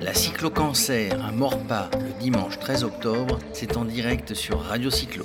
La cyclo-cancer à Morpa le dimanche 13 octobre, c'est en direct sur Radio Cyclo.